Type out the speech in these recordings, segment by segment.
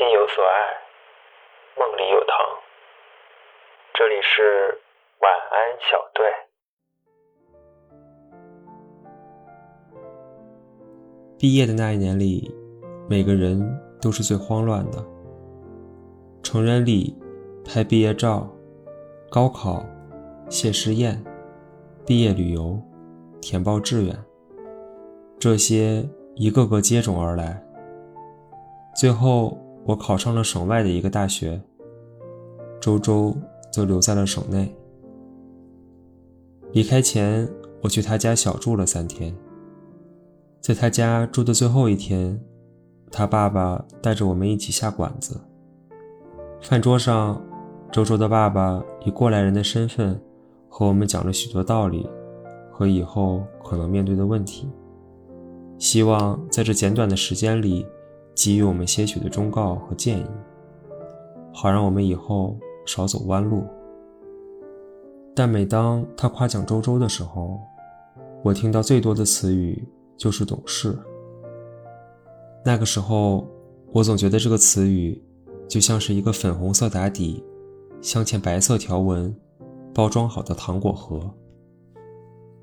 心有所爱，梦里有糖。这里是晚安小队。毕业的那一年里，每个人都是最慌乱的。成人礼、拍毕业照、高考、谢师宴、毕业旅游、填报志愿，这些一个个接踵而来。最后，我考上了省外的一个大学，周周则留在了省内。离开前，我去他家小住了三天。在他家住的最后一天，他爸爸带着我们一起下馆子。饭桌上，周周的爸爸以过来人的身份，和我们讲了许多道理和以后可能面对的问题，希望在这简短的时间里。给予我们些许的忠告和建议，好让我们以后少走弯路。但每当他夸奖周周的时候，我听到最多的词语就是懂事。那个时候，我总觉得这个词语就像是一个粉红色打底、镶嵌白色条纹、包装好的糖果盒，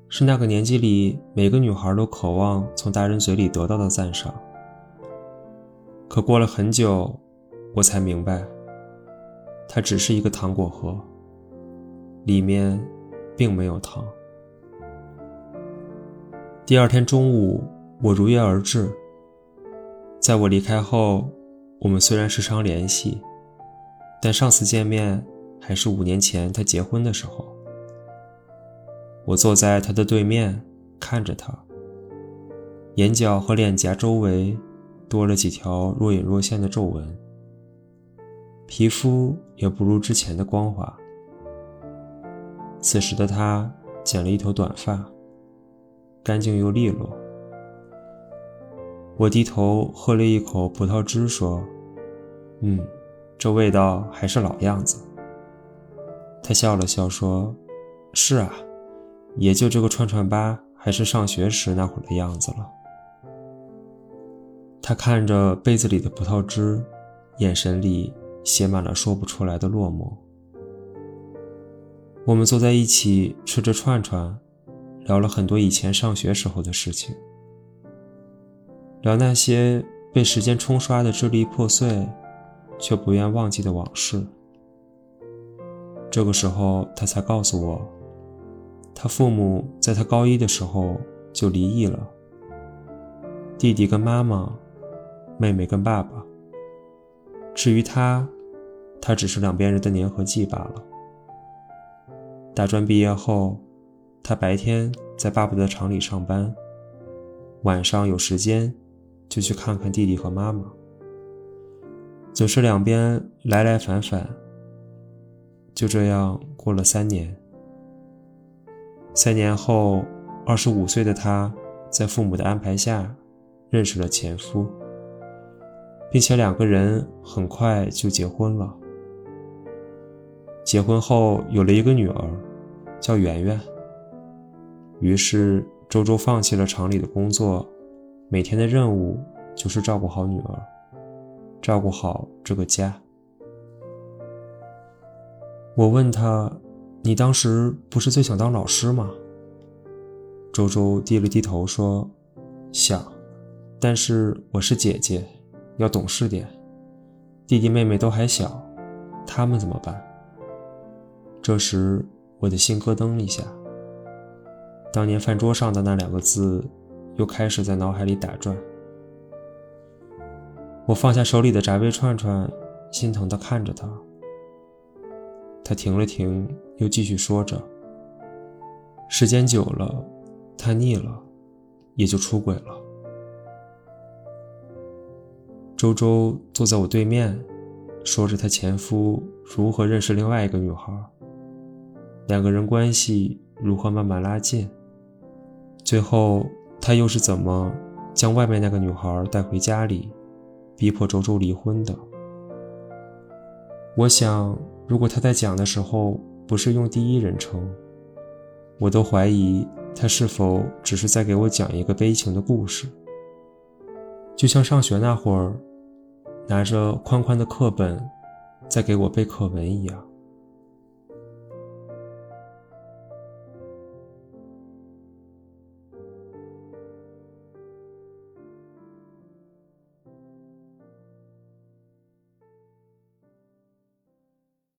是那个年纪里每个女孩都渴望从大人嘴里得到的赞赏。可过了很久，我才明白，它只是一个糖果盒，里面并没有糖。第二天中午，我如约而至。在我离开后，我们虽然时常联系，但上次见面还是五年前他结婚的时候。我坐在他的对面，看着他，眼角和脸颊周围。多了几条若隐若现的皱纹，皮肤也不如之前的光滑。此时的他剪了一头短发，干净又利落。我低头喝了一口葡萄汁，说：“嗯，这味道还是老样子。”他笑了笑说：“是啊，也就这个串串疤还是上学时那会儿的样子了。”他看着杯子里的葡萄汁，眼神里写满了说不出来的落寞。我们坐在一起吃着串串，聊了很多以前上学时候的事情，聊那些被时间冲刷的支离破碎，却不愿忘记的往事。这个时候，他才告诉我，他父母在他高一的时候就离异了，弟弟跟妈妈。妹妹跟爸爸。至于他，他只是两边人的粘合剂罢了。大专毕业后，他白天在爸爸的厂里上班，晚上有时间就去看看弟弟和妈妈。总是两边来来返返。就这样过了三年。三年后，二十五岁的他，在父母的安排下，认识了前夫。并且两个人很快就结婚了。结婚后有了一个女儿，叫圆圆。于是周周放弃了厂里的工作，每天的任务就是照顾好女儿，照顾好这个家。我问他：“你当时不是最想当老师吗？”周周低了低头说：“想，但是我是姐姐。”要懂事点，弟弟妹妹都还小，他们怎么办？这时我的心咯噔一下，当年饭桌上的那两个字又开始在脑海里打转。我放下手里的炸贝串串，心疼地看着他。他停了停，又继续说着：“时间久了，他腻了，也就出轨了。”周周坐在我对面，说着她前夫如何认识另外一个女孩，两个人关系如何慢慢拉近，最后他又是怎么将外面那个女孩带回家里，逼迫周周离婚的。我想，如果他在讲的时候不是用第一人称，我都怀疑他是否只是在给我讲一个悲情的故事，就像上学那会儿。拿着宽宽的课本，在给我背课文一样。